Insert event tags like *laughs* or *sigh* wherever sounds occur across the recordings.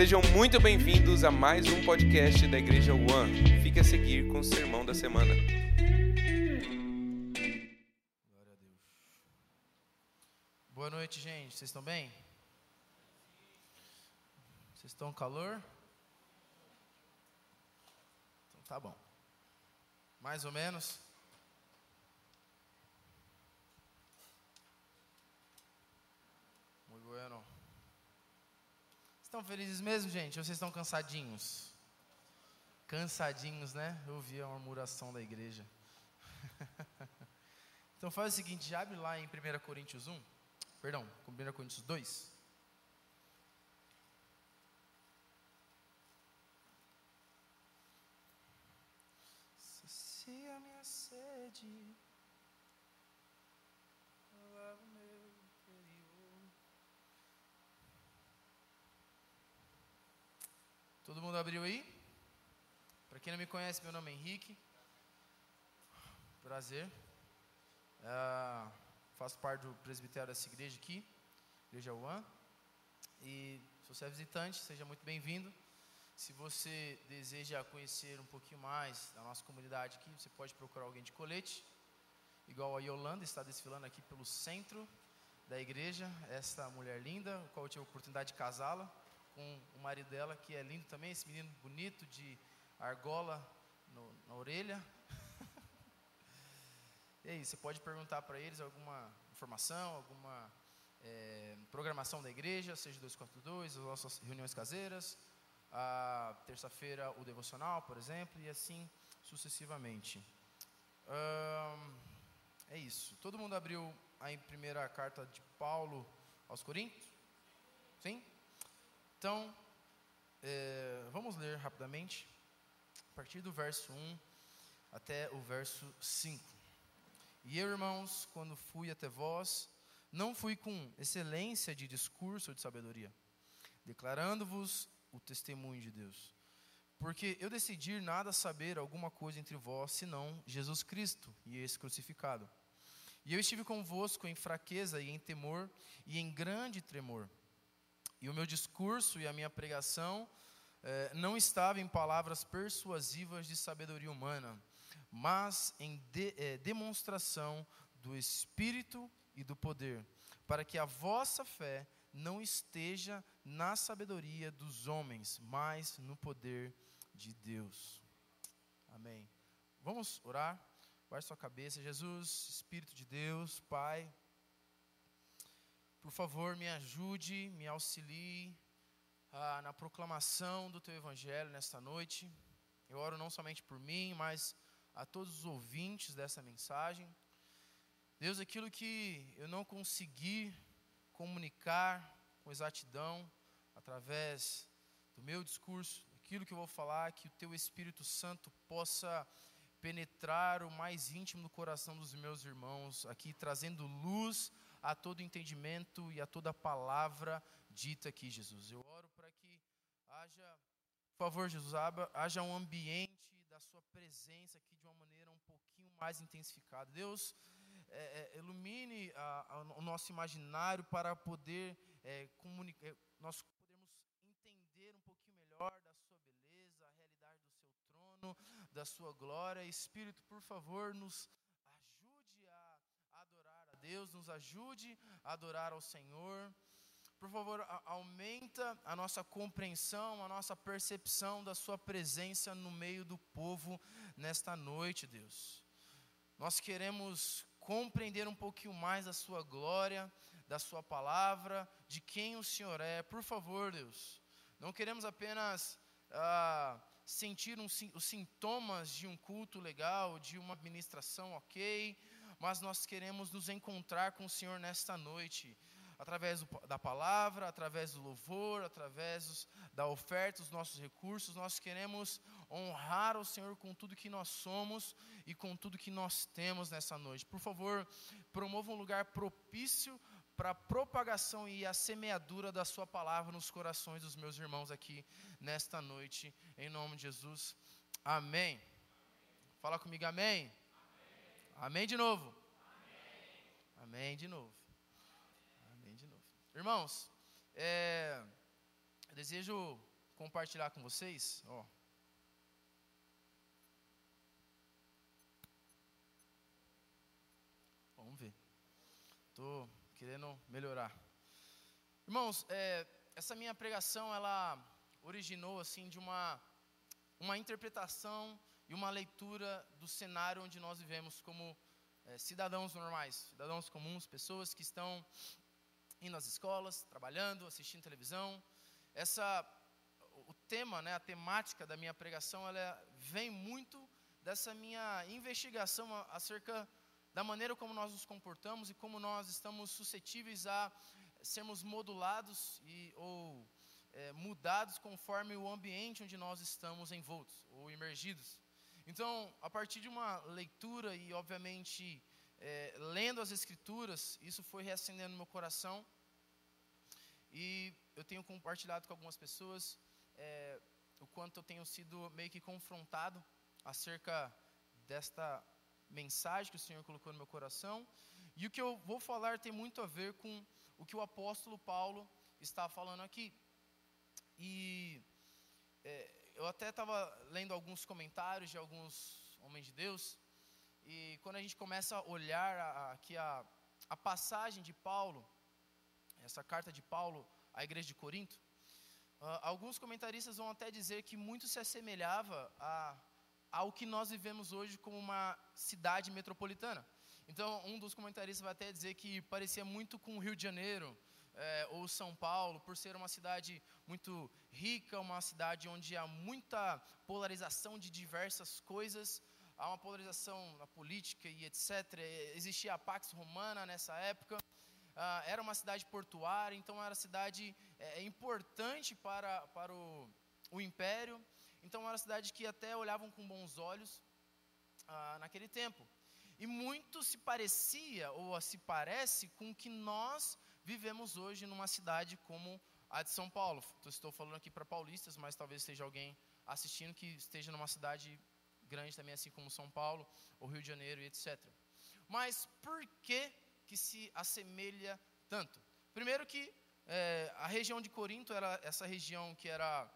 Sejam muito bem-vindos a mais um podcast da Igreja One. Fique a seguir com o sermão da semana. Glória a Deus. Boa noite, gente. Vocês estão bem? Vocês estão calor? Então tá bom. Mais ou menos. Muito bueno. Estão felizes mesmo, gente? Ou vocês estão cansadinhos? Cansadinhos, né? Eu ouvi a murmuração da igreja. *laughs* então faz o seguinte, abre lá em 1 Coríntios 1, perdão, 1 Coríntios 2. Sacia minha sede, lava o meu interior. Todo mundo abriu aí? Para quem não me conhece, meu nome é Henrique. Prazer. Ah, faço parte do presbitério dessa igreja aqui, Igreja One. E se você é visitante, seja muito bem-vindo. Se você deseja conhecer um pouquinho mais da nossa comunidade aqui, você pode procurar alguém de colete, igual a Yolanda está desfilando aqui pelo centro da igreja. Essa mulher linda, qual eu tive a oportunidade de casá-la com o marido dela, que é lindo também, esse menino bonito de argola no, na orelha. *laughs* e aí, você pode perguntar para eles alguma informação, alguma é, programação da igreja, seja 242, as nossas reuniões caseiras, a terça-feira o devocional, por exemplo, e assim sucessivamente. Hum, é isso. Todo mundo abriu a primeira carta de Paulo aos Coríntios? Sim? Então, é, vamos ler rapidamente, a partir do verso 1 até o verso 5. E eu, irmãos, quando fui até vós, não fui com excelência de discurso ou de sabedoria, declarando-vos o testemunho de Deus. Porque eu decidi nada saber alguma coisa entre vós, senão Jesus Cristo e esse crucificado. E eu estive convosco em fraqueza e em temor e em grande tremor. E o meu discurso e a minha pregação eh, não estava em palavras persuasivas de sabedoria humana, mas em de, eh, demonstração do Espírito e do poder, para que a vossa fé não esteja na sabedoria dos homens, mas no poder de Deus. Amém. Vamos orar? Guarde sua cabeça, Jesus, Espírito de Deus, Pai. Por favor, me ajude, me auxilie ah, na proclamação do Teu Evangelho nesta noite. Eu oro não somente por mim, mas a todos os ouvintes dessa mensagem. Deus, aquilo que eu não consegui comunicar com exatidão através do meu discurso, aquilo que eu vou falar, que o Teu Espírito Santo possa penetrar o mais íntimo do coração dos meus irmãos, aqui trazendo luz a todo entendimento e a toda palavra dita aqui, Jesus. Eu oro para que haja, por favor, Jesus, haja um ambiente da Sua presença aqui de uma maneira um pouquinho mais intensificada. Deus, é, é, ilumine a, a, o nosso imaginário para poder é, comunicar, é, nós podemos entender um pouquinho melhor da Sua beleza, a realidade do Seu trono, da Sua glória. Espírito, por favor, nos Deus, nos ajude a adorar ao Senhor. Por favor, aumenta a nossa compreensão, a nossa percepção da Sua presença no meio do povo nesta noite, Deus. Nós queremos compreender um pouquinho mais da Sua glória, da Sua palavra, de quem o Senhor é. Por favor, Deus. Não queremos apenas ah, sentir um, os sintomas de um culto legal, de uma administração ok mas nós queremos nos encontrar com o Senhor nesta noite, através do, da palavra, através do louvor, através dos, da oferta, dos nossos recursos. Nós queremos honrar o Senhor com tudo que nós somos e com tudo que nós temos nessa noite. Por favor, promova um lugar propício para a propagação e a semeadura da Sua palavra nos corações dos meus irmãos aqui nesta noite, em nome de Jesus. Amém. Fala comigo, amém. Amém de novo? Amém, Amém de novo. Amém de novo. Irmãos, é, desejo compartilhar com vocês. Ó. Vamos ver. Estou querendo melhorar. Irmãos, é, essa minha pregação, ela originou assim de uma, uma interpretação e uma leitura do cenário onde nós vivemos como é, cidadãos normais, cidadãos comuns, pessoas que estão indo às escolas, trabalhando, assistindo televisão. Essa, o tema, né, a temática da minha pregação, ela vem muito dessa minha investigação acerca da maneira como nós nos comportamos e como nós estamos suscetíveis a sermos modulados e, ou é, mudados conforme o ambiente onde nós estamos envoltos ou imergidos. Então, a partir de uma leitura e, obviamente, é, lendo as Escrituras, isso foi reacendendo no meu coração. E eu tenho compartilhado com algumas pessoas é, o quanto eu tenho sido meio que confrontado acerca desta mensagem que o Senhor colocou no meu coração. E o que eu vou falar tem muito a ver com o que o apóstolo Paulo está falando aqui. E é, eu até estava lendo alguns comentários de alguns homens de Deus, e quando a gente começa a olhar aqui a, a passagem de Paulo, essa carta de Paulo à igreja de Corinto, uh, alguns comentaristas vão até dizer que muito se assemelhava a, ao que nós vivemos hoje como uma cidade metropolitana. Então, um dos comentaristas vai até dizer que parecia muito com o Rio de Janeiro, é, ou São Paulo, por ser uma cidade muito rica, uma cidade onde há muita polarização de diversas coisas, há uma polarização na política e etc. Existia a Pax Romana nessa época, ah, era uma cidade portuária, então era cidade é, importante para, para o, o império, então era uma cidade que até olhavam com bons olhos ah, naquele tempo. E muito se parecia, ou se parece, com o que nós vivemos hoje numa cidade como a de São Paulo. Estou falando aqui para paulistas, mas talvez esteja alguém assistindo que esteja numa cidade grande também, assim como São Paulo, ou Rio de Janeiro e etc. Mas por que que se assemelha tanto? Primeiro que é, a região de Corinto era essa região que era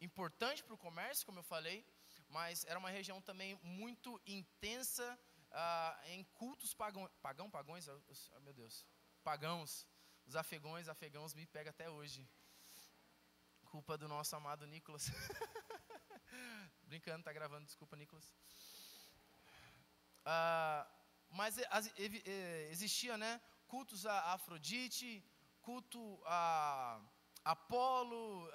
importante para o comércio, como eu falei, mas era uma região também muito intensa ah, em cultos pagão, pagão, pagões, oh, meu Deus, pagãos, os afegões, afegãos me pega até hoje. Culpa do nosso amado Nicolas. *laughs* Brincando, tá gravando, desculpa, Nicolas. Ah, mas existia, né, cultos a Afrodite, culto a Apolo,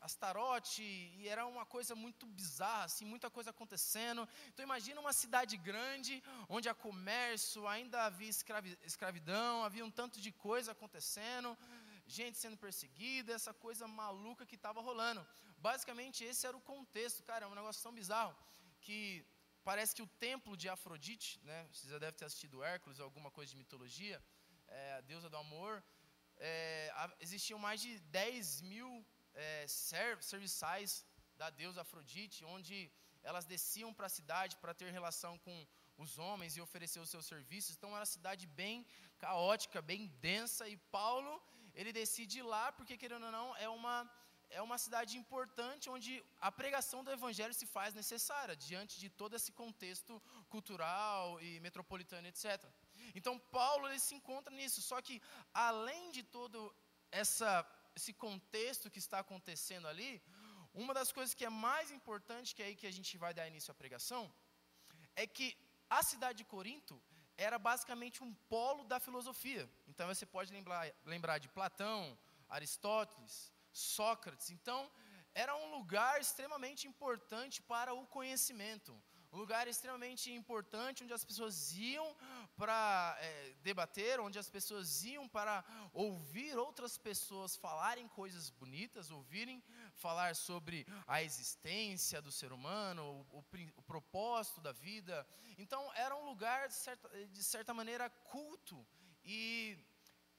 Astarote, e era uma coisa muito bizarra, assim, muita coisa acontecendo. Então imagina uma cidade grande, onde há comércio, ainda havia escravi escravidão, havia um tanto de coisa acontecendo, gente sendo perseguida, essa coisa maluca que estava rolando. Basicamente esse era o contexto, cara, é um negócio tão bizarro, que parece que o templo de Afrodite, né, você já deve ter assistido Hércules, alguma coisa de mitologia, é, a deusa do amor, é, existiam mais de 10 mil é, serviçais da deusa Afrodite, onde elas desciam para a cidade para ter relação com os homens e oferecer os seus serviços. Então, era uma cidade bem caótica, bem densa. E Paulo, ele decide ir lá, porque, querendo ou não, é uma, é uma cidade importante onde a pregação do evangelho se faz necessária, diante de todo esse contexto cultural e metropolitano, etc. Então Paulo ele se encontra nisso, só que além de todo essa, esse contexto que está acontecendo ali, uma das coisas que é mais importante, que é aí que a gente vai dar início à pregação, é que a cidade de Corinto era basicamente um polo da filosofia. Então você pode lembrar, lembrar de Platão, Aristóteles, Sócrates. Então era um lugar extremamente importante para o conhecimento, um lugar extremamente importante onde as pessoas iam para é, debater, onde as pessoas iam para ouvir outras pessoas falarem coisas bonitas, ouvirem falar sobre a existência do ser humano, o, o, o propósito da vida. Então, era um lugar, de certa, de certa maneira, culto e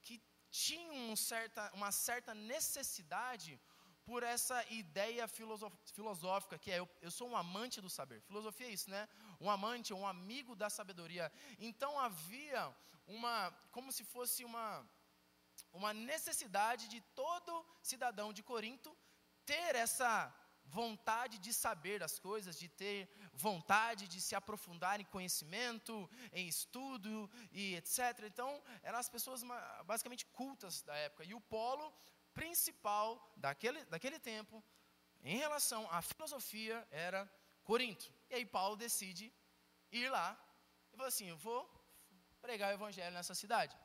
que tinha um certa, uma certa necessidade por essa ideia filosófica que é eu, eu sou um amante do saber. Filosofia é isso, né? Um amante, um amigo da sabedoria. Então havia uma, como se fosse uma, uma necessidade de todo cidadão de Corinto ter essa vontade de saber as coisas, de ter vontade de se aprofundar em conhecimento, em estudo e etc. Então, eram as pessoas basicamente cultas da época. E o polo principal daquele, daquele tempo, em relação à filosofia, era Corinto. E aí Paulo decide ir lá e fala assim: Eu vou pregar o evangelho nessa cidade.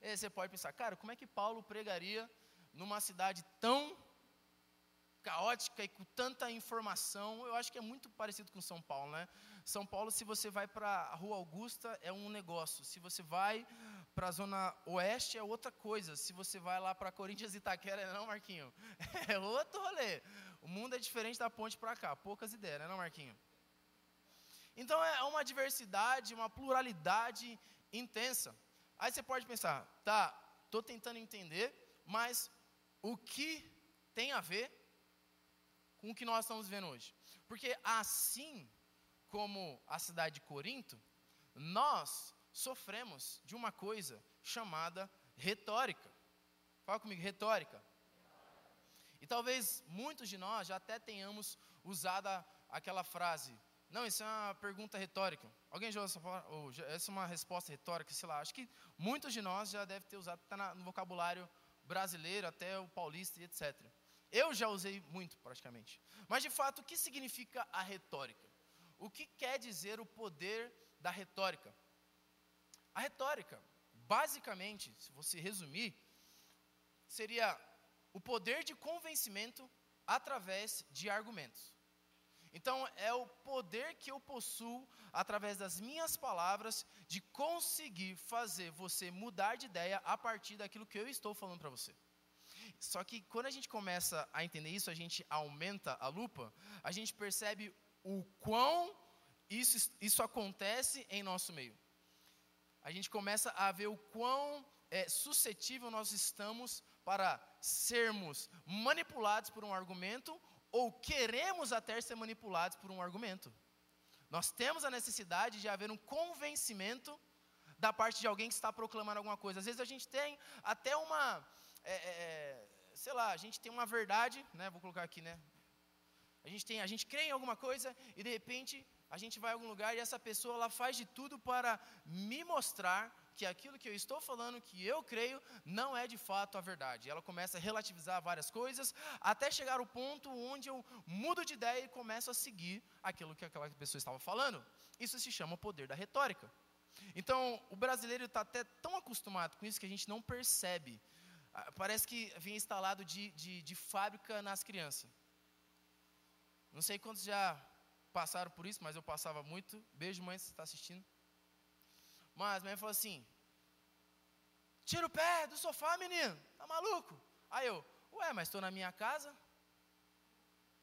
E aí você pode pensar, cara, como é que Paulo pregaria numa cidade tão caótica e com tanta informação, eu acho que é muito parecido com São Paulo, né? São Paulo, se você vai para a Rua Augusta, é um negócio. Se você vai para a Zona Oeste, é outra coisa. Se você vai lá para Corinthians e Itaquera, não, Marquinho? *laughs* É outro rolê. O mundo é diferente da ponte para cá. Poucas ideias, né, não, Marquinho? Então, é uma diversidade, uma pluralidade intensa. Aí você pode pensar, tá, estou tentando entender, mas o que tem a ver com o que nós estamos vendo hoje. Porque assim como a cidade de Corinto, nós sofremos de uma coisa chamada retórica. Fala comigo, retórica. E talvez muitos de nós já até tenhamos usado aquela frase. Não, isso é uma pergunta retórica. Alguém já usou essa, essa é uma resposta retórica, sei lá. Acho que muitos de nós já devem ter usado, está no vocabulário brasileiro, até o paulista e etc. Eu já usei muito, praticamente. Mas, de fato, o que significa a retórica? O que quer dizer o poder da retórica? A retórica, basicamente, se você resumir, seria o poder de convencimento através de argumentos. Então, é o poder que eu possuo, através das minhas palavras, de conseguir fazer você mudar de ideia a partir daquilo que eu estou falando para você. Só que quando a gente começa a entender isso, a gente aumenta a lupa, a gente percebe o quão isso, isso acontece em nosso meio. A gente começa a ver o quão é, suscetível nós estamos para sermos manipulados por um argumento ou queremos até ser manipulados por um argumento. Nós temos a necessidade de haver um convencimento da parte de alguém que está proclamando alguma coisa. Às vezes a gente tem até uma é, é, é, sei lá, a gente tem uma verdade, né? Vou colocar aqui, né? A gente tem, a gente crê em alguma coisa e de repente a gente vai a algum lugar e essa pessoa ela faz de tudo para me mostrar que aquilo que eu estou falando, que eu creio, não é de fato a verdade. Ela começa a relativizar várias coisas, até chegar ao ponto onde eu mudo de ideia e começo a seguir aquilo que aquela pessoa estava falando. Isso se chama o poder da retórica. Então, o brasileiro está até tão acostumado com isso que a gente não percebe parece que vinha instalado de, de, de fábrica nas crianças. Não sei quantos já passaram por isso, mas eu passava muito. Beijo, mãe, se está assistindo. Mas a mãe falou assim: Tira o pé do sofá, menino, tá maluco? Aí eu, ué, mas estou na minha casa.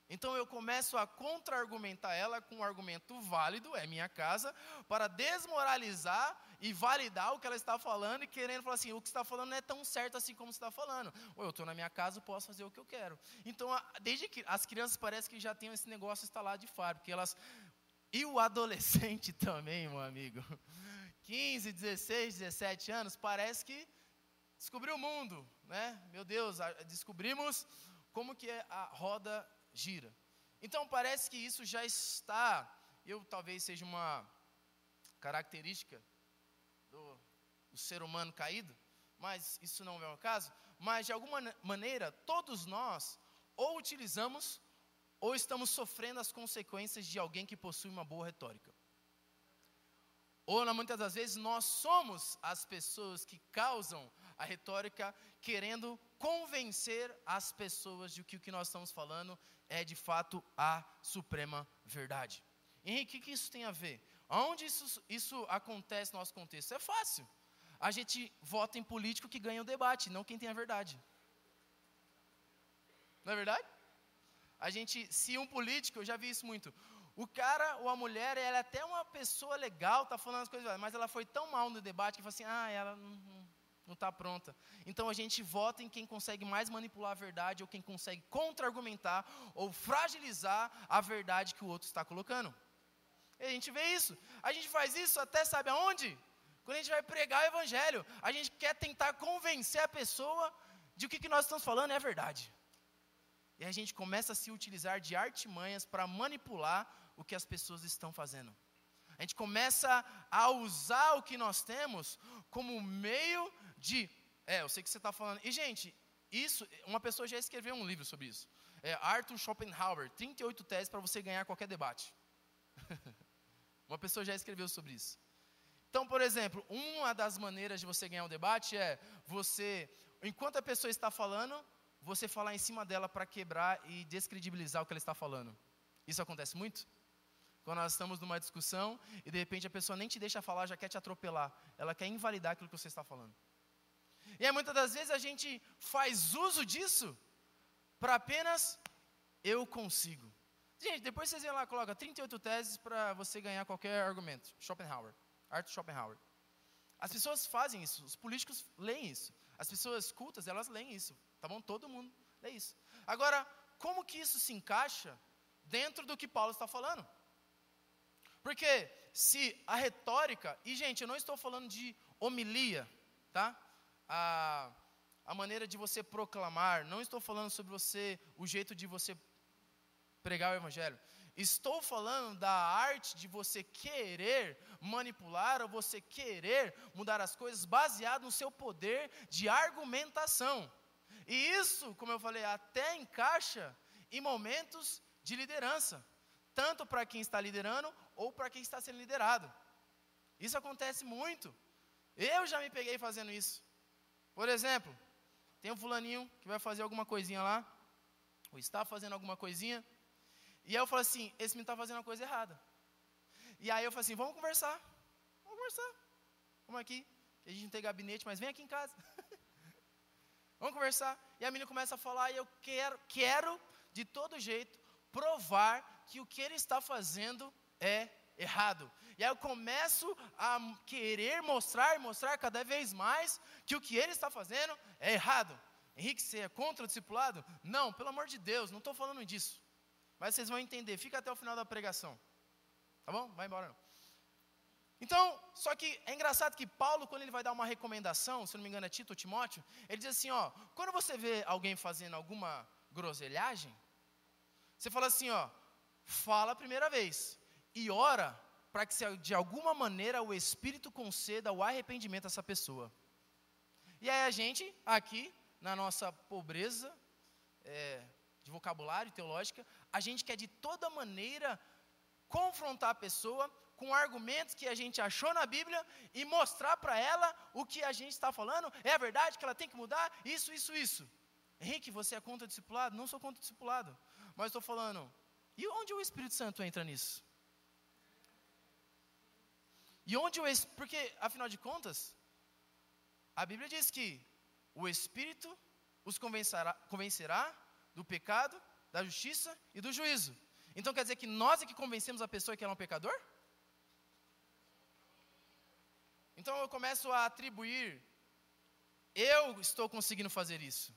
Então eu começo a contra-argumentar ela com um argumento válido, é minha casa, para desmoralizar e validar o que ela está falando e querendo falar assim: o que está falando não é tão certo assim como você está falando. Ou eu estou na minha casa, posso fazer o que eu quero. Então, desde que as crianças parece que já têm esse negócio instalado de fábrica, porque elas. E o adolescente *laughs* também, meu amigo. 15, 16, 17 anos, parece que descobriu o mundo, né? Meu Deus, descobrimos como que é a roda gira. Então parece que isso já está, eu talvez seja uma característica do, do ser humano caído, mas isso não é o caso. Mas de alguma maneira, todos nós ou utilizamos ou estamos sofrendo as consequências de alguém que possui uma boa retórica. Ou, muitas das vezes, nós somos as pessoas que causam a retórica, querendo convencer as pessoas de que o que nós estamos falando é de fato a suprema verdade. Henrique, o que isso tem a ver? Onde isso, isso acontece no nosso contexto? É fácil. A gente vota em político que ganha o debate, não quem tem a verdade. Não é verdade? A gente, se um político, eu já vi isso muito. O cara ou a mulher, ela é até uma pessoa legal, tá falando as coisas, mas ela foi tão mal no debate que fala assim: ah, ela não, não está pronta. Então a gente vota em quem consegue mais manipular a verdade, ou quem consegue contra-argumentar, ou fragilizar a verdade que o outro está colocando. E a gente vê isso. A gente faz isso até sabe aonde? Quando a gente vai pregar o evangelho, a gente quer tentar convencer a pessoa de que o que nós estamos falando é verdade. e a gente começa a se utilizar de artimanhas para manipular o que as pessoas estão fazendo. A gente começa a usar o que nós temos como meio de. É, eu sei que você está falando. E, gente, isso, uma pessoa já escreveu um livro sobre isso. É Arthur Schopenhauer, 38 teses para você ganhar qualquer debate. *laughs* uma pessoa já escreveu sobre isso. Então, por exemplo, uma das maneiras de você ganhar um debate é você, enquanto a pessoa está falando, você falar em cima dela para quebrar e descredibilizar o que ela está falando. Isso acontece muito? Quando nós estamos numa discussão e de repente a pessoa nem te deixa falar, já quer te atropelar. Ela quer invalidar aquilo que você está falando. E aí muitas das vezes a gente faz uso disso para apenas eu consigo. Gente, depois vocês vêm lá, coloca 38 teses para você ganhar qualquer argumento. Schopenhauer, Arthur Schopenhauer. As pessoas fazem isso, os políticos leem isso. As pessoas cultas, elas leem isso. Tá bom? Todo mundo lê isso. Agora, como que isso se encaixa dentro do que Paulo está falando? Porque se a retórica, e gente, eu não estou falando de homilia, tá? A, a maneira de você proclamar, não estou falando sobre você, o jeito de você pregar o evangelho. Estou falando da arte de você querer manipular ou você querer mudar as coisas baseado no seu poder de argumentação. E isso, como eu falei, até encaixa em momentos de liderança, tanto para quem está liderando ou para quem está sendo liderado. Isso acontece muito. Eu já me peguei fazendo isso. Por exemplo, tem um fulaninho que vai fazer alguma coisinha lá, ou está fazendo alguma coisinha, e aí eu falo assim, esse menino está fazendo uma coisa errada. E aí eu falo assim, vamos conversar, vamos conversar, vamos aqui, a gente não tem gabinete, mas vem aqui em casa. *laughs* vamos conversar. E a menina começa a falar, e eu quero, quero, de todo jeito, provar que o que ele está fazendo é errado. E aí eu começo a querer mostrar, mostrar cada vez mais que o que ele está fazendo é errado. Henrique, você é contra o discipulado? Não, pelo amor de Deus, não estou falando disso. Mas vocês vão entender, fica até o final da pregação. Tá bom? Vai embora não. Então, só que é engraçado que Paulo, quando ele vai dar uma recomendação, se não me engano é Tito ou Timóteo, ele diz assim, ó, quando você vê alguém fazendo alguma groselhagem, você fala assim, ó, fala a primeira vez e ora para que de alguma maneira o Espírito conceda o arrependimento a essa pessoa. E aí a gente, aqui, na nossa pobreza é, de vocabulário teológica, a gente quer de toda maneira confrontar a pessoa com argumentos que a gente achou na Bíblia e mostrar para ela o que a gente está falando. É a verdade que ela tem que mudar isso, isso, isso. Henrique, você é contra discipulado? Não sou contra discipulado. Mas estou falando, e onde o Espírito Santo entra nisso? E onde o porque afinal de contas, a Bíblia diz que o Espírito os convencerá, convencerá do pecado, da justiça e do juízo. Então quer dizer que nós é que convencemos a pessoa que ela é um pecador? Então eu começo a atribuir, eu estou conseguindo fazer isso.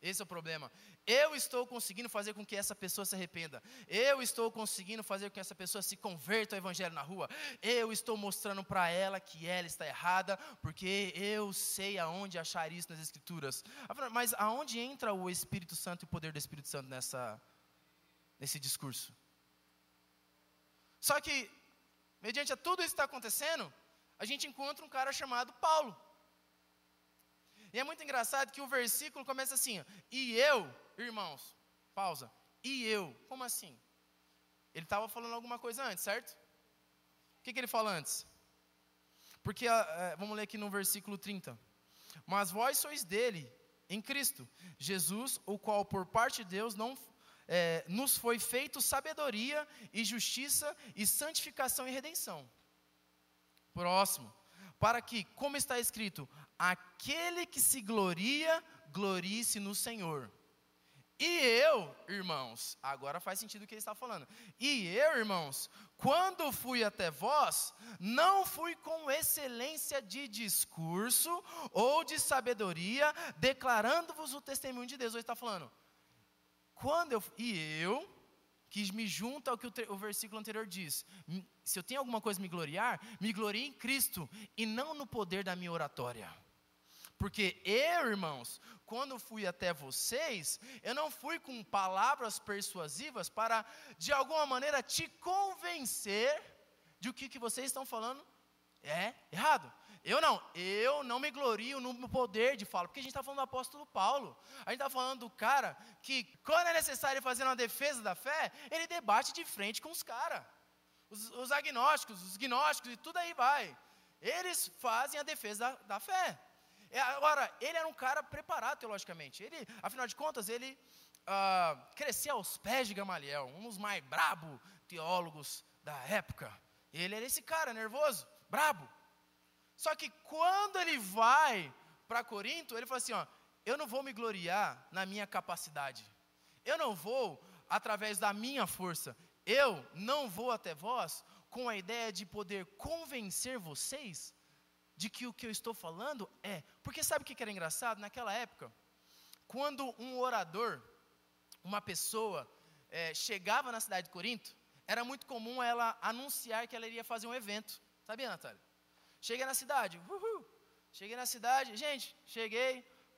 Esse é o problema. Eu estou conseguindo fazer com que essa pessoa se arrependa. Eu estou conseguindo fazer com que essa pessoa se converta ao evangelho na rua. Eu estou mostrando para ela que ela está errada, porque eu sei aonde achar isso nas escrituras. Mas aonde entra o Espírito Santo e o poder do Espírito Santo nessa nesse discurso? Só que mediante a tudo isso que está acontecendo, a gente encontra um cara chamado Paulo. E é muito engraçado que o versículo começa assim: E eu, irmãos, pausa. E eu, como assim? Ele estava falando alguma coisa antes, certo? O que, que ele fala antes? Porque, é, vamos ler aqui no versículo 30. Mas vós sois dele, em Cristo, Jesus, o qual por parte de Deus não é, nos foi feito sabedoria e justiça e santificação e redenção. Próximo para que, como está escrito, aquele que se gloria, glorie-se no Senhor. E eu, irmãos, agora faz sentido o que ele está falando. E eu, irmãos, quando fui até vós, não fui com excelência de discurso ou de sabedoria, declarando-vos o testemunho de Deus. Ele está falando. Quando eu e eu que me junta ao que o, o, versículo anterior diz. Se eu tenho alguma coisa a me gloriar, me glorie em Cristo e não no poder da minha oratória. Porque eu, irmãos, quando fui até vocês, eu não fui com palavras persuasivas para, de alguma maneira, te convencer de o que, que vocês estão falando é errado. Eu não, eu não me glorio no poder de fala, porque a gente está falando do apóstolo Paulo. A gente está falando do cara que, quando é necessário fazer uma defesa da fé, ele debate de frente com os caras. Os, os, agnósticos, os gnósticos e tudo aí vai. Eles fazem a defesa da, da fé. É, agora, ele era um cara preparado teologicamente. Ele, afinal de contas, ele ah, crescia aos pés de Gamaliel, um dos mais brabo teólogos da época. Ele era esse cara nervoso, brabo. Só que quando ele vai para Corinto, ele fala assim: ó, eu não vou me gloriar na minha capacidade. Eu não vou através da minha força. Eu não vou até vós com a ideia de poder convencer vocês de que o que eu estou falando é. Porque sabe o que era engraçado? Naquela época, quando um orador, uma pessoa, é, chegava na cidade de Corinto, era muito comum ela anunciar que ela iria fazer um evento. Sabia, Natália? Cheguei na cidade, uhul. Cheguei na cidade, gente, cheguei,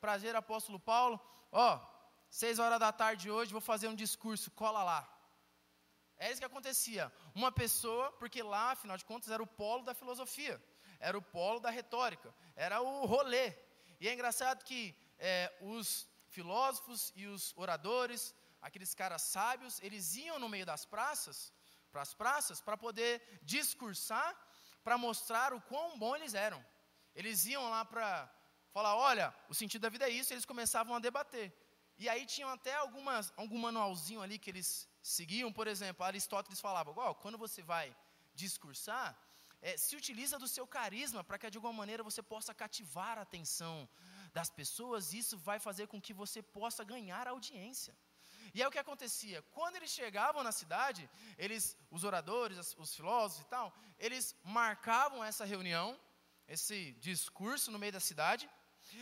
prazer, apóstolo Paulo. Ó, seis horas da tarde hoje, vou fazer um discurso, cola lá. É isso que acontecia. Uma pessoa, porque lá, afinal de contas, era o polo da filosofia era o polo da retórica, era o rolê. E é engraçado que é, os filósofos e os oradores, aqueles caras sábios, eles iam no meio das praças, para as praças, para poder discursar, para mostrar o quão bom eles eram. Eles iam lá para falar, olha, o sentido da vida é isso, e eles começavam a debater. E aí tinham até algumas, algum manualzinho ali que eles seguiam, por exemplo, Aristóteles falava, oh, quando você vai discursar, é, se utiliza do seu carisma para que de alguma maneira você possa cativar a atenção das pessoas, e isso vai fazer com que você possa ganhar audiência. E é o que acontecia. Quando eles chegavam na cidade, eles, os oradores, os filósofos e tal, eles marcavam essa reunião, esse discurso no meio da cidade,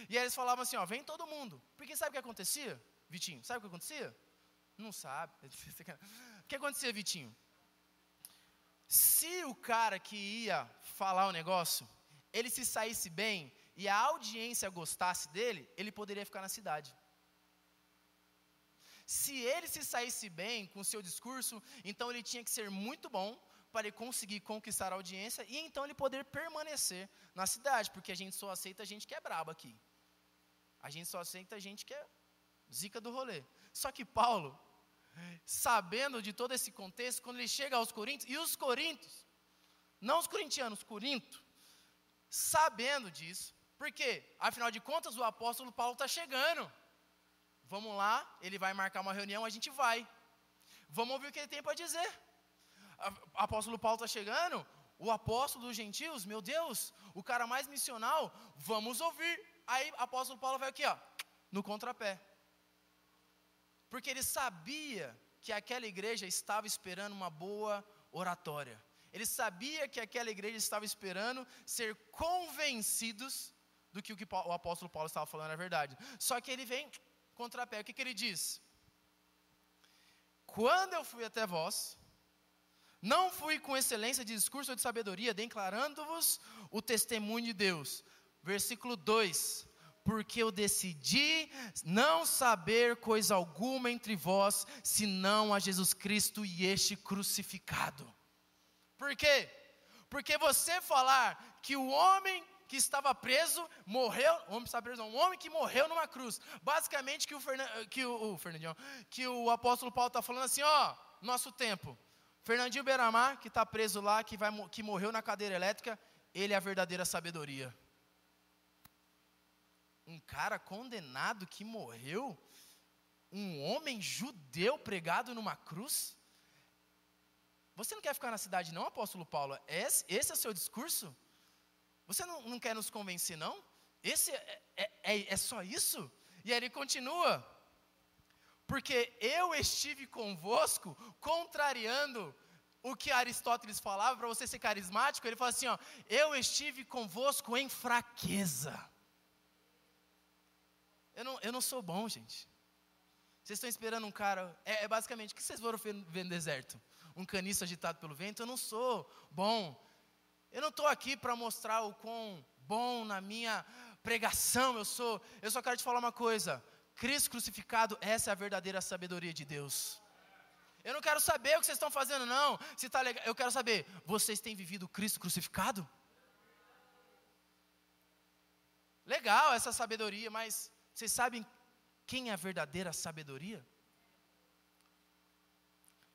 e aí eles falavam assim, ó, vem todo mundo. Porque sabe o que acontecia, Vitinho? Sabe o que acontecia? Não sabe. *laughs* O que acontecia, Vitinho? Se o cara que ia falar o negócio, ele se saísse bem e a audiência gostasse dele, ele poderia ficar na cidade. Se ele se saísse bem com o seu discurso, então ele tinha que ser muito bom para ele conseguir conquistar a audiência e então ele poder permanecer na cidade, porque a gente só aceita gente que é braba aqui. A gente só aceita gente que é zica do rolê. Só que Paulo, sabendo de todo esse contexto, quando ele chega aos Coríntios, e os Coríntios, não os corintianos, Corinto, sabendo disso, porque, afinal de contas, o apóstolo Paulo está chegando. Vamos lá, ele vai marcar uma reunião, a gente vai. Vamos ouvir o que ele tem para dizer. O apóstolo Paulo está chegando, o apóstolo dos gentios, meu Deus, o cara mais missional, vamos ouvir. Aí, o apóstolo Paulo vai aqui, ó, no contrapé. Porque ele sabia que aquela igreja estava esperando uma boa oratória. Ele sabia que aquela igreja estava esperando ser convencidos do que o que o apóstolo Paulo estava falando é verdade. Só que ele vem contrapé. O que, que ele diz? Quando eu fui até vós, não fui com excelência de discurso ou de sabedoria, declarando-vos o testemunho de Deus. Versículo 2: porque eu decidi não saber coisa alguma entre vós, senão a Jesus Cristo e este crucificado. Por quê? Porque você falar que o homem que estava preso morreu, homem estava preso, um homem que morreu numa cruz. Basicamente que o, Fernan, que o, o Fernandinho, que o apóstolo Paulo está falando assim, ó, nosso tempo. Fernandinho Beramar, que está preso lá, que, vai, que morreu na cadeira elétrica, ele é a verdadeira sabedoria um cara condenado que morreu, um homem judeu pregado numa cruz? Você não quer ficar na cidade, não, apóstolo Paulo? Esse é o seu discurso? Você não, não quer nos convencer, não? Esse é, é, é, é só isso? E aí ele continua. Porque eu estive convosco, contrariando o que Aristóteles falava, para você ser carismático, ele fala assim: ó, eu estive convosco em fraqueza. Eu não, eu não sou bom, gente. Vocês estão esperando um cara. É, é basicamente o que vocês foram ver no deserto? Um caniço agitado pelo vento? Eu não sou bom. Eu não estou aqui para mostrar o quão bom na minha pregação, eu sou. Eu só quero te falar uma coisa. Cristo crucificado, essa é a verdadeira sabedoria de Deus. Eu não quero saber o que vocês estão fazendo, não. Se tá legal, eu quero saber, vocês têm vivido Cristo crucificado? Legal essa sabedoria, mas vocês sabem quem é a verdadeira sabedoria?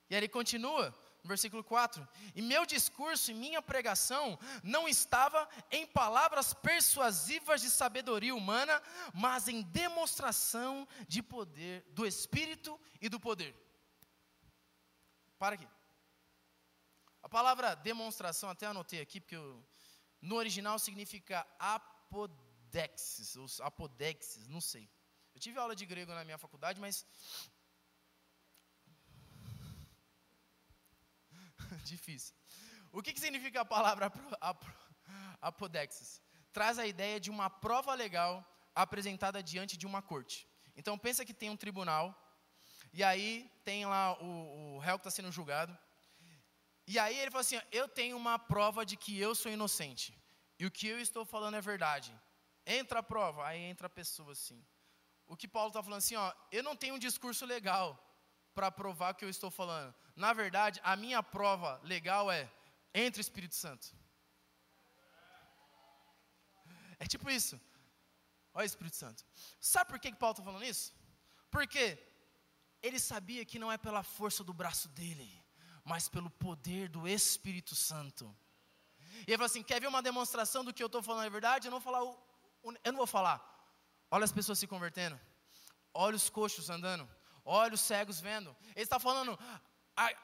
E aí ele continua, versículo 4: E meu discurso e minha pregação não estava em palavras persuasivas de sabedoria humana, mas em demonstração de poder, do Espírito e do poder. Para aqui. A palavra demonstração, até anotei aqui, porque eu, no original significa apodexis, ou apodexis, não sei. Eu tive aula de grego na minha faculdade, mas Difícil. O que, que significa a palavra apodexis? Traz a ideia de uma prova legal apresentada diante de uma corte. Então pensa que tem um tribunal, e aí tem lá o, o réu que está sendo julgado. E aí ele fala assim: Eu tenho uma prova de que eu sou inocente. E o que eu estou falando é verdade. Entra a prova, aí entra a pessoa assim. O que Paulo está falando assim, ó, eu não tenho um discurso legal para provar o que eu estou falando. Na verdade, a minha prova legal é entre o Espírito Santo. É tipo isso. Olha o Espírito Santo. Sabe por que, que Paulo está falando isso? Porque ele sabia que não é pela força do braço dele, mas pelo poder do Espírito Santo. E ele falou assim: quer ver uma demonstração do que eu estou falando é verdade? Eu não vou falar. O, eu não vou falar. Olha as pessoas se convertendo. Olha os coxos andando olha os cegos vendo. Ele está falando,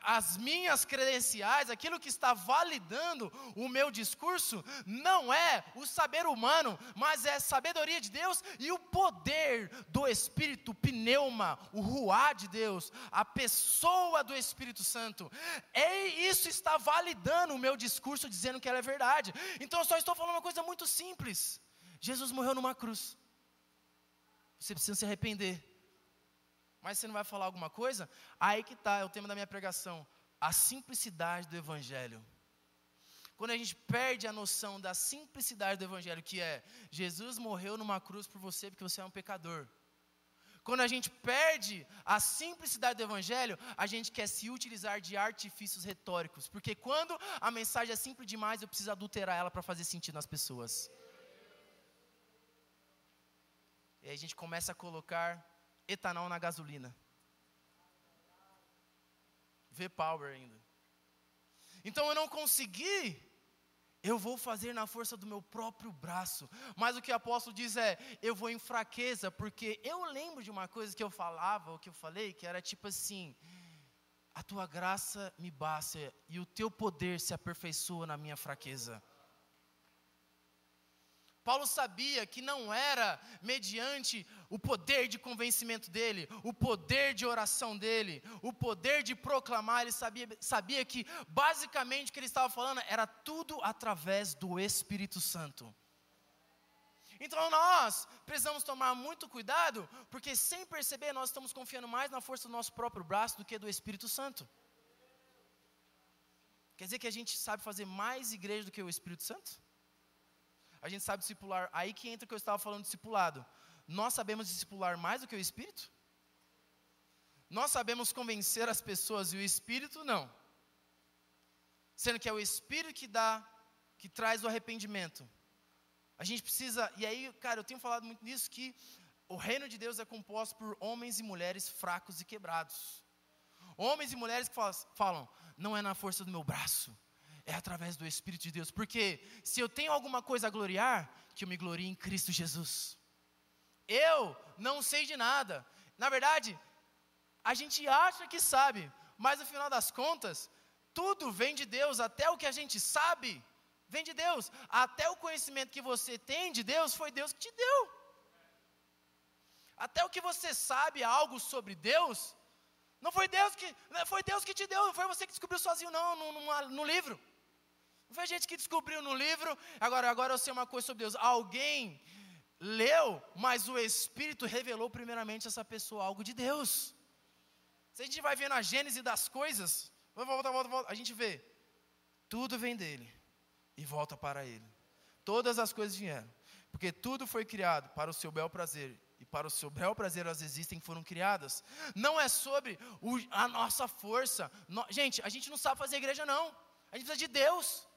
as minhas credenciais, aquilo que está validando o meu discurso, não é o saber humano, mas é a sabedoria de Deus e o poder do Espírito, o pneuma, o ruá de Deus, a pessoa do Espírito Santo. E isso está validando o meu discurso, dizendo que ela é verdade. Então eu só estou falando uma coisa muito simples: Jesus morreu numa cruz. Você precisa se arrepender mas você não vai falar alguma coisa? Aí que está, é o tema da minha pregação. A simplicidade do Evangelho. Quando a gente perde a noção da simplicidade do Evangelho, que é Jesus morreu numa cruz por você porque você é um pecador. Quando a gente perde a simplicidade do Evangelho, a gente quer se utilizar de artifícios retóricos. Porque quando a mensagem é simples demais, eu preciso adulterar ela para fazer sentido nas pessoas. E a gente começa a colocar etanol na gasolina. V-Power ainda. Então eu não consegui, eu vou fazer na força do meu próprio braço. Mas o que o apóstolo diz é: eu vou em fraqueza, porque eu lembro de uma coisa que eu falava, o que eu falei, que era tipo assim: a tua graça me basta e o teu poder se aperfeiçoa na minha fraqueza. Paulo sabia que não era mediante o poder de convencimento dele, o poder de oração dele, o poder de proclamar, ele sabia, sabia que basicamente o que ele estava falando era tudo através do Espírito Santo. Então nós precisamos tomar muito cuidado, porque sem perceber nós estamos confiando mais na força do nosso próprio braço do que do Espírito Santo. Quer dizer que a gente sabe fazer mais igreja do que o Espírito Santo? A gente sabe discipular. Aí que entra o que eu estava falando de discipulado. Nós sabemos discipular mais do que o Espírito? Nós sabemos convencer as pessoas e o Espírito não. Sendo que é o Espírito que dá, que traz o arrependimento. A gente precisa, e aí, cara, eu tenho falado muito nisso, que o reino de Deus é composto por homens e mulheres fracos e quebrados. Homens e mulheres que falam, falam não é na força do meu braço, é através do Espírito de Deus. Porque se eu tenho alguma coisa a gloriar, que eu me glorie em Cristo Jesus. Eu não sei de nada. Na verdade, a gente acha que sabe, mas no final das contas, tudo vem de Deus, até o que a gente sabe vem de Deus. Até o conhecimento que você tem de Deus foi Deus que te deu. Até o que você sabe algo sobre Deus, não foi Deus que, foi Deus que te deu, não foi você que descobriu sozinho não no, no, no livro. Foi gente que descobriu no livro. Agora, agora eu sei uma coisa sobre Deus. Alguém leu, mas o Espírito revelou primeiramente essa pessoa algo de Deus. Se a gente vai ver na Gênese das coisas, volta, volta, volta, a gente vê. Tudo vem dele e volta para ele. Todas as coisas vieram Porque tudo foi criado para o seu bel prazer, e para o seu bel prazer elas existem foram criadas. Não é sobre o, a nossa força. No, gente, a gente não sabe fazer igreja, não. A gente precisa de Deus.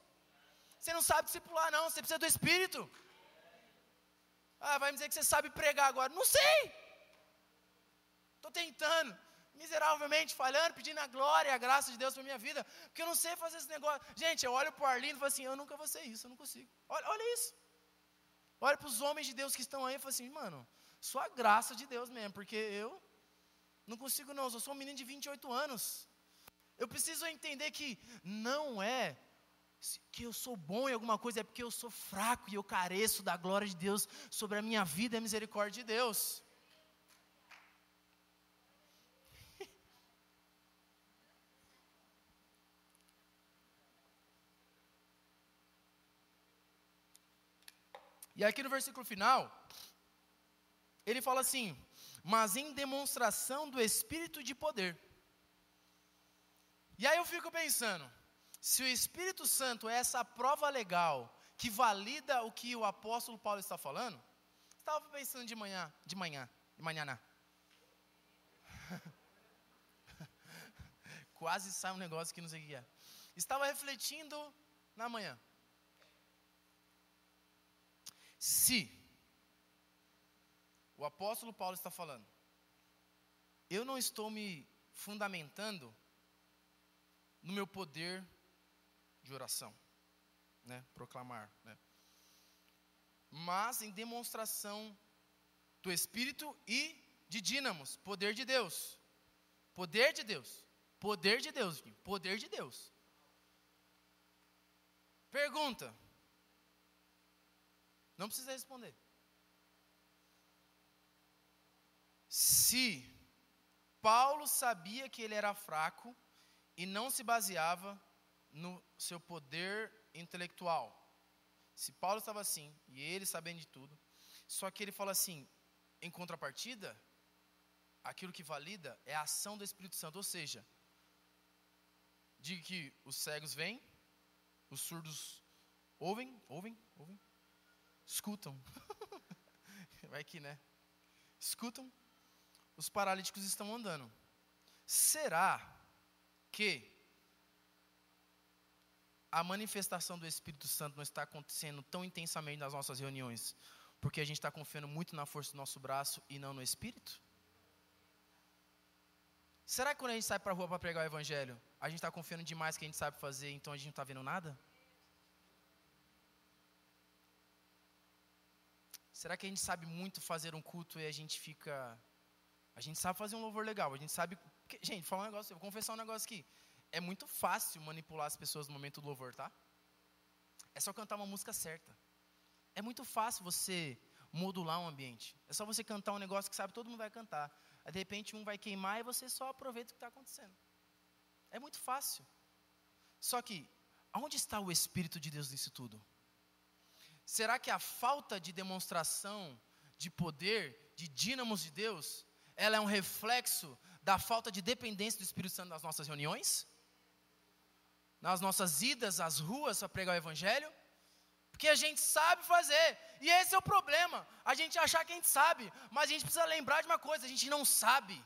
Você não sabe discipular, não. Você precisa do Espírito. Ah, vai me dizer que você sabe pregar agora. Não sei. Estou tentando miseravelmente falhando, pedindo a glória e a graça de Deus para minha vida, porque eu não sei fazer esse negócio. Gente, eu olho para o Arlindo e falo assim: eu nunca vou ser isso, eu não consigo. Olha, olha isso. Olha para os homens de Deus que estão aí e falo assim: mano, só a graça de Deus mesmo, porque eu não consigo, não. Eu sou um menino de 28 anos. Eu preciso entender que não é que eu sou bom em alguma coisa, é porque eu sou fraco e eu careço da glória de Deus sobre a minha vida e a misericórdia de Deus. *laughs* E aqui no versículo final, ele fala assim: mas em demonstração do Espírito de poder. E aí eu fico pensando, se o Espírito Santo é essa prova legal que valida o que o apóstolo Paulo está falando, estava pensando de manhã, de manhã, de manhã? *laughs* Quase sai um negócio que não sei o que é. Estava refletindo na manhã. Se o apóstolo Paulo está falando, eu não estou me fundamentando no meu poder de oração, né? proclamar, né? mas em demonstração do Espírito e de dínamos, poder de Deus. Poder de Deus. Poder de Deus, poder de Deus. Pergunta: não precisa responder. Se Paulo sabia que ele era fraco e não se baseava no seu poder intelectual. Se Paulo estava assim, e ele sabendo de tudo, só que ele fala assim, em contrapartida, aquilo que valida é a ação do Espírito Santo, ou seja, de que os cegos vêm, os surdos ouvem, ouvem, ouvem, escutam. *laughs* Vai que, né? Escutam. Os paralíticos estão andando. Será que a manifestação do Espírito Santo não está acontecendo tão intensamente nas nossas reuniões? Porque a gente está confiando muito na força do nosso braço e não no Espírito? Será que quando a gente sai para a rua para pregar o Evangelho, a gente está confiando demais que a gente sabe fazer, então a gente não está vendo nada? Será que a gente sabe muito fazer um culto e a gente fica. A gente sabe fazer um louvor legal, a gente sabe. Gente, falar um negócio, eu vou confessar um negócio aqui. É muito fácil manipular as pessoas no momento do louvor, tá? É só cantar uma música certa. É muito fácil você modular um ambiente. É só você cantar um negócio que sabe todo mundo vai cantar. Aí, de repente um vai queimar e você só aproveita o que está acontecendo. É muito fácil. Só que, aonde está o Espírito de Deus nisso tudo? Será que a falta de demonstração de poder, de dínamos de Deus, ela é um reflexo da falta de dependência do Espírito Santo nas nossas reuniões? Nas nossas idas às ruas para pregar o Evangelho? Porque a gente sabe fazer, e esse é o problema. A gente achar que a gente sabe, mas a gente precisa lembrar de uma coisa: a gente não sabe.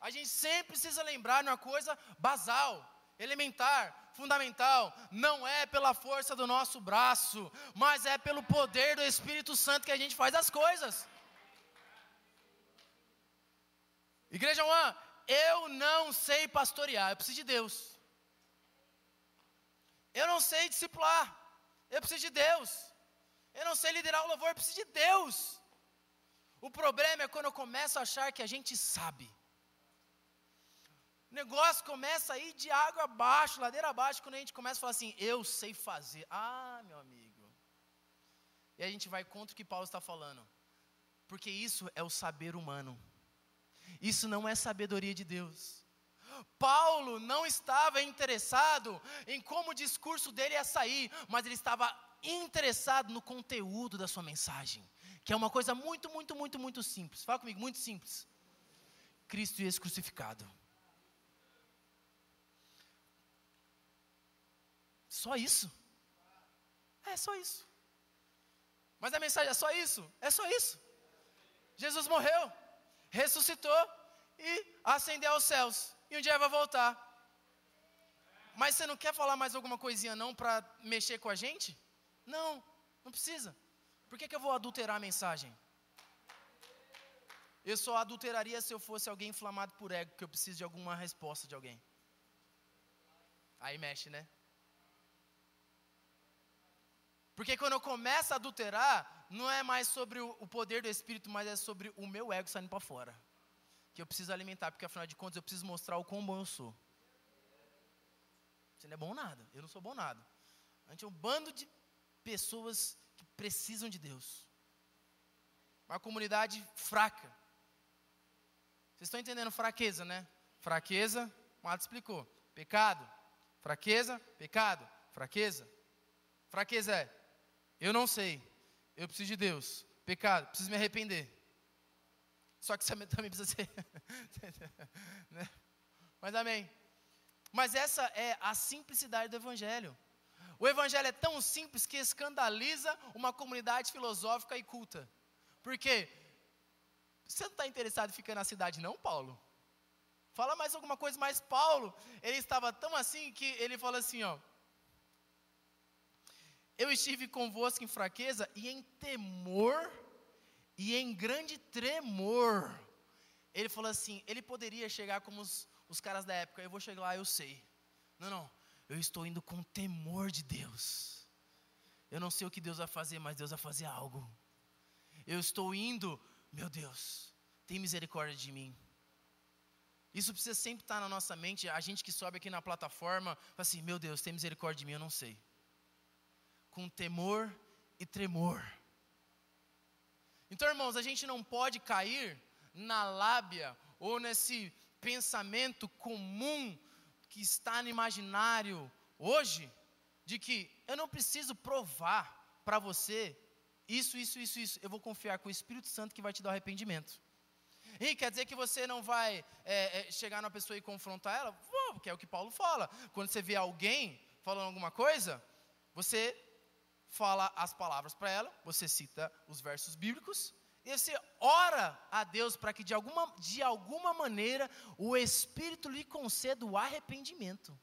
A gente sempre precisa lembrar de uma coisa basal, elementar fundamental não é pela força do nosso braço, mas é pelo poder do Espírito Santo que a gente faz as coisas. Igreja One, eu não sei pastorear, eu preciso de Deus. Eu não sei discipular, eu preciso de Deus. Eu não sei liderar o louvor, eu preciso de Deus. O problema é quando eu começo a achar que a gente sabe. O negócio começa a ir de água abaixo, ladeira abaixo, quando a gente começa a falar assim, eu sei fazer. Ah, meu amigo. E a gente vai contra o que Paulo está falando. Porque isso é o saber humano. Isso não é sabedoria de Deus. Paulo não estava interessado em como o discurso dele ia sair, mas ele estava interessado no conteúdo da sua mensagem, que é uma coisa muito, muito, muito, muito simples. Fala comigo, muito simples. Cristo e crucificado. Só isso? É só isso. Mas a mensagem é só isso, é só isso. Jesus morreu, ressuscitou e ascendeu aos céus. E um dia vai voltar. Mas você não quer falar mais alguma coisinha não para mexer com a gente? Não, não precisa. Por que, que eu vou adulterar a mensagem? Eu só adulteraria se eu fosse alguém inflamado por ego, que eu preciso de alguma resposta de alguém. Aí mexe, né? Porque quando eu começo a adulterar, não é mais sobre o poder do Espírito, mas é sobre o meu ego saindo para fora. Que eu preciso alimentar, porque afinal de contas eu preciso mostrar o quão bom eu sou. Você não é bom nada, eu não sou bom nada. A gente é um bando de pessoas que precisam de Deus. Uma comunidade fraca. Vocês estão entendendo fraqueza, né? Fraqueza, Mato explicou. Pecado, fraqueza, pecado, fraqueza. Fraqueza é, eu não sei, eu preciso de Deus. Pecado, preciso me arrepender. Só que você também precisa ser. *laughs* né? Mas amém. Mas essa é a simplicidade do Evangelho. O Evangelho é tão simples que escandaliza uma comunidade filosófica e culta. Por quê? Você não está interessado em ficar na cidade, não, Paulo? Fala mais alguma coisa, mas Paulo, ele estava tão assim que ele fala assim, ó. Eu estive convosco em fraqueza e em temor e em grande tremor. Ele falou assim: ele poderia chegar como os, os caras da época, eu vou chegar lá, eu sei. Não, não, eu estou indo com temor de Deus. Eu não sei o que Deus vai fazer, mas Deus vai fazer algo. Eu estou indo, meu Deus, tem misericórdia de mim. Isso precisa sempre estar na nossa mente. A gente que sobe aqui na plataforma, fala assim: meu Deus, tem misericórdia de mim, eu não sei. Com temor e tremor. Então, irmãos, a gente não pode cair na lábia ou nesse pensamento comum que está no imaginário hoje, de que eu não preciso provar para você isso, isso, isso, isso. Eu vou confiar com o Espírito Santo que vai te dar arrependimento. E quer dizer que você não vai é, é, chegar na pessoa e confrontar ela? Vou, que é o que Paulo fala. Quando você vê alguém falando alguma coisa, você fala as palavras para ela, você cita os versos bíblicos, e você ora a Deus para que de alguma, de alguma maneira o Espírito lhe conceda o arrependimento.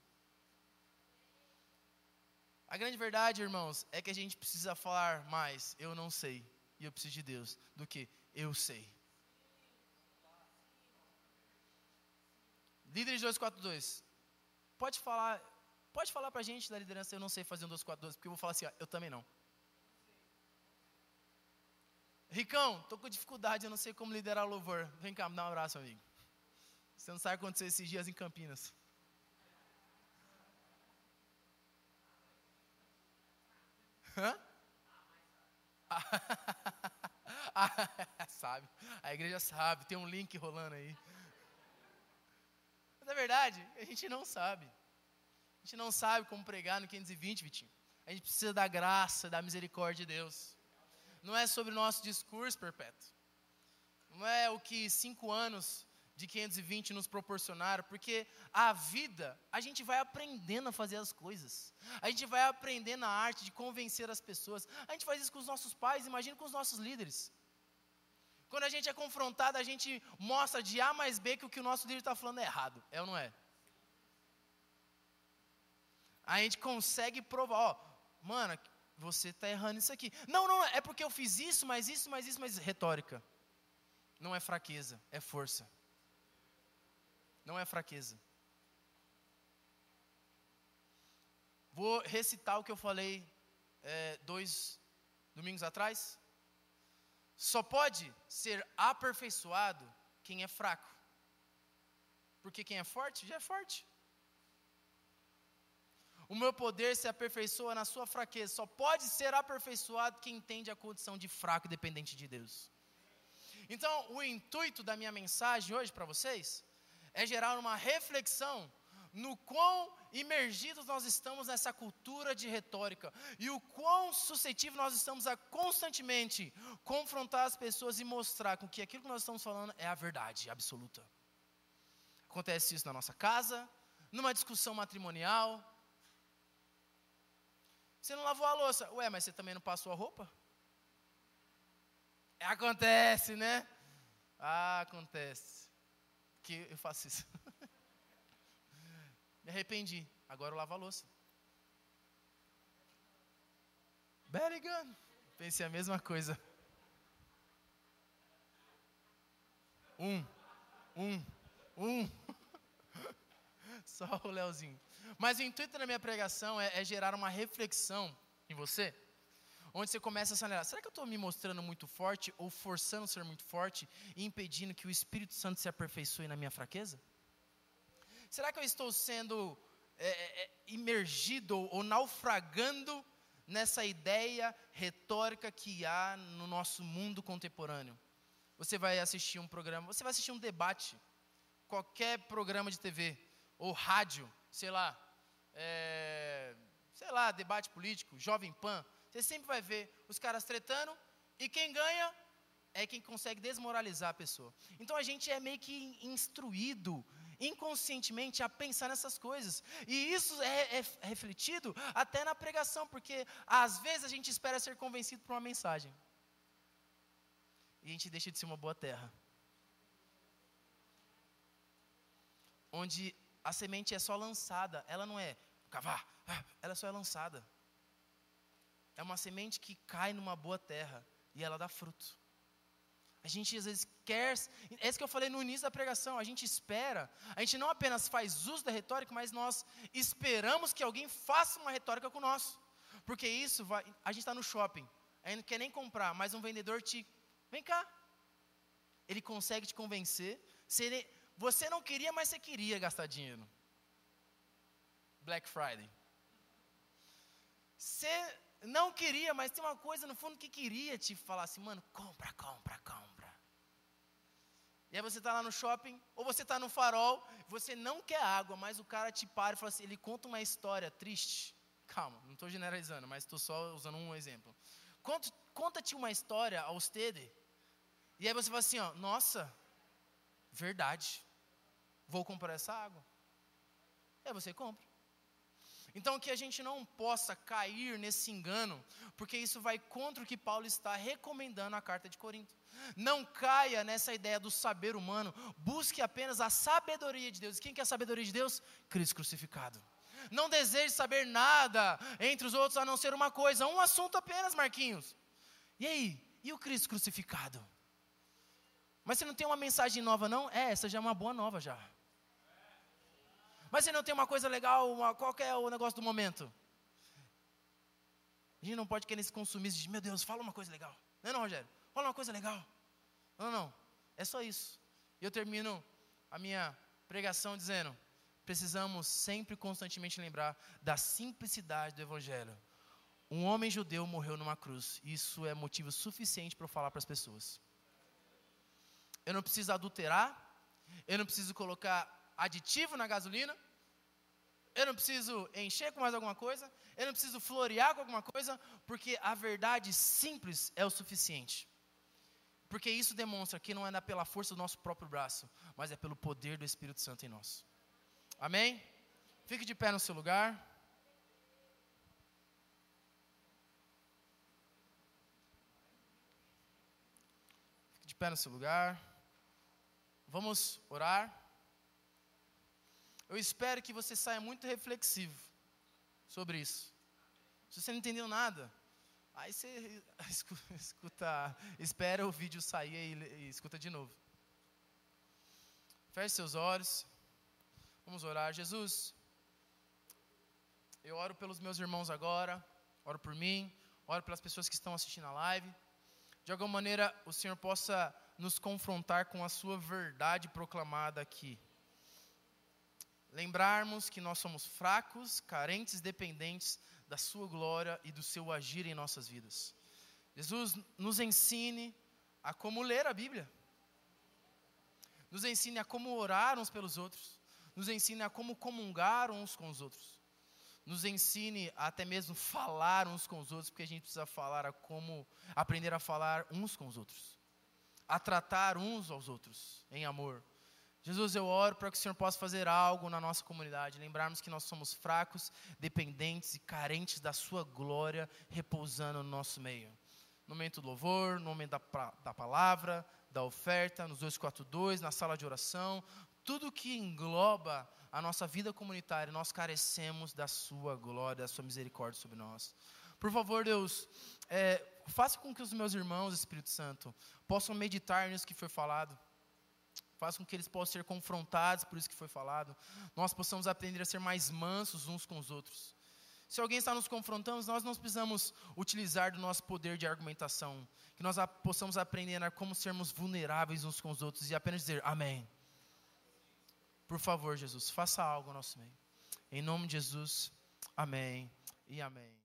A grande verdade, irmãos, é que a gente precisa falar mais, eu não sei, e eu preciso de Deus, do que eu sei. Líderes 242, pode falar, pode falar para a gente da liderança, eu não sei fazer um 242, porque eu vou falar assim, ó, eu também não. Ricão, estou com dificuldade, eu não sei como liderar o louvor. Vem cá, me dá um abraço, amigo. Você não sabe o que aconteceu esses dias em Campinas. Hã? *laughs* sabe, a igreja sabe, tem um link rolando aí. Mas é verdade, a gente não sabe. Gente não sabe como pregar no 520, Vitinho. A gente precisa da graça, da misericórdia de Deus não é sobre o nosso discurso perpétuo. Não é o que cinco anos de 520 nos proporcionaram, porque a vida, a gente vai aprendendo a fazer as coisas. A gente vai aprendendo a arte de convencer as pessoas. A gente faz isso com os nossos pais, imagina com os nossos líderes. Quando a gente é confrontado, a gente mostra de A mais B que o que o nosso líder está falando é errado. É ou não é? A gente consegue provar, ó, mano, você está errando isso aqui. Não, não, é porque eu fiz isso, mas isso, mas isso, mas retórica. Não é fraqueza, é força. Não é fraqueza. Vou recitar o que eu falei é, dois domingos atrás. Só pode ser aperfeiçoado quem é fraco. Porque quem é forte já é forte. O meu poder se aperfeiçoa na sua fraqueza. Só pode ser aperfeiçoado quem entende a condição de fraco e dependente de Deus. Então, o intuito da minha mensagem hoje para vocês é gerar uma reflexão no quão imergidos nós estamos nessa cultura de retórica e o quão suscetível nós estamos a constantemente confrontar as pessoas e mostrar com que aquilo que nós estamos falando é a verdade absoluta. Acontece isso na nossa casa, numa discussão matrimonial, você não lavou a louça. Ué, mas você também não passou a roupa? Acontece, né? Ah, acontece. Que eu faço isso. *laughs* Me arrependi. Agora eu lavo a louça. Good. Pensei a mesma coisa. Um, um, um. *laughs* Só o Leozinho. Mas o intuito da minha pregação é, é gerar uma reflexão em você, onde você começa a acelerar. Será que eu estou me mostrando muito forte ou forçando ser muito forte e impedindo que o Espírito Santo se aperfeiçoe na minha fraqueza? Será que eu estou sendo é, é, é imergido ou naufragando nessa ideia retórica que há no nosso mundo contemporâneo? Você vai assistir um programa, você vai assistir um debate, qualquer programa de TV ou rádio, sei lá, é, sei lá, debate político, Jovem Pan, você sempre vai ver os caras tretando e quem ganha é quem consegue desmoralizar a pessoa. Então a gente é meio que instruído inconscientemente a pensar nessas coisas. E isso é, é, refletido até na pregação, porque às vezes a gente espera ser convencido por uma mensagem. E a gente deixa de ser uma boa terra. Onde a semente é só lançada, ela não é cavar, ah, ela só é lançada. É uma semente que cai numa boa terra e ela dá fruto. A gente às vezes quer, é isso que eu falei no início da pregação, a gente espera, a gente não apenas faz uso da retórica, mas nós esperamos que alguém faça uma retórica com nós. Porque isso vai, a gente está no shopping, a gente não quer nem comprar, mas um vendedor te, vem cá. Ele consegue te convencer, ele, você não queria, mas você queria gastar dinheiro. Black Friday. Você não queria, mas tem uma coisa no fundo que queria te falar assim, mano, compra, compra, compra. E aí você está lá no shopping, ou você está no farol, você não quer água, mas o cara te para e fala assim, ele conta uma história triste. Calma, não estou generalizando, mas estou só usando um exemplo. Conta-te uma história a usted. E aí você fala assim, ó, nossa, verdade vou comprar essa água. Aí você compra. Então que a gente não possa cair nesse engano, porque isso vai contra o que Paulo está recomendando na carta de Corinto. Não caia nessa ideia do saber humano, busque apenas a sabedoria de Deus. Quem quer a sabedoria de Deus? Cristo crucificado. Não deseje saber nada entre os outros a não ser uma coisa, um assunto apenas, Marquinhos. E aí? E o Cristo crucificado? Mas você não tem uma mensagem nova, não? É, essa já é uma boa nova já. Mas você não tem uma coisa legal, uma, qual é o negócio do momento? A gente não pode querer se consumir de, meu Deus, fala uma coisa legal. Não é não, Rogério? Fala uma coisa legal. Não, não. É só isso. E eu termino a minha pregação dizendo: precisamos sempre constantemente lembrar da simplicidade do Evangelho. Um homem judeu morreu numa cruz. Isso é motivo suficiente para eu falar para as pessoas. Eu não preciso adulterar, eu não preciso colocar aditivo na gasolina, eu não preciso encher com mais alguma coisa, eu não preciso florear com alguma coisa, porque a verdade simples é o suficiente. Porque isso demonstra que não é pela força do nosso próprio braço, mas é pelo poder do Espírito Santo em nós. Amém? Fique de pé no seu lugar. Fique de pé no seu lugar. Vamos orar. Eu espero que você saia muito reflexivo sobre isso. Se você não entendeu nada, aí você *laughs* escuta, espera o vídeo sair e, e escuta de novo. Feche seus olhos. Vamos orar. Jesus, eu oro pelos meus irmãos agora, oro por mim, oro pelas pessoas que estão assistindo a live. De alguma maneira, o Senhor possa nos confrontar com a Sua verdade proclamada aqui lembrarmos que nós somos fracos, carentes, dependentes da Sua glória e do Seu agir em nossas vidas. Jesus nos ensine a como ler a Bíblia, nos ensine a como orar uns pelos outros, nos ensine a como comungar uns com os outros, nos ensine a até mesmo falar uns com os outros, porque a gente precisa falar a como aprender a falar uns com os outros, a tratar uns aos outros em amor Jesus, eu oro para que o Senhor possa fazer algo na nossa comunidade, lembrarmos que nós somos fracos, dependentes e carentes da Sua glória repousando no nosso meio. no momento do louvor, no momento da, da palavra, da oferta, nos 242, na sala de oração, tudo que engloba a nossa vida comunitária, nós carecemos da Sua glória, da Sua misericórdia sobre nós. Por favor, Deus, é, faça com que os meus irmãos, Espírito Santo, possam meditar nisso que foi falado. Faça com que eles possam ser confrontados por isso que foi falado. Nós possamos aprender a ser mais mansos uns com os outros. Se alguém está nos confrontando, nós não precisamos utilizar do nosso poder de argumentação. Que nós possamos aprender a como sermos vulneráveis uns com os outros e apenas dizer amém. Por favor, Jesus, faça algo no nosso meio. Em nome de Jesus, amém e amém.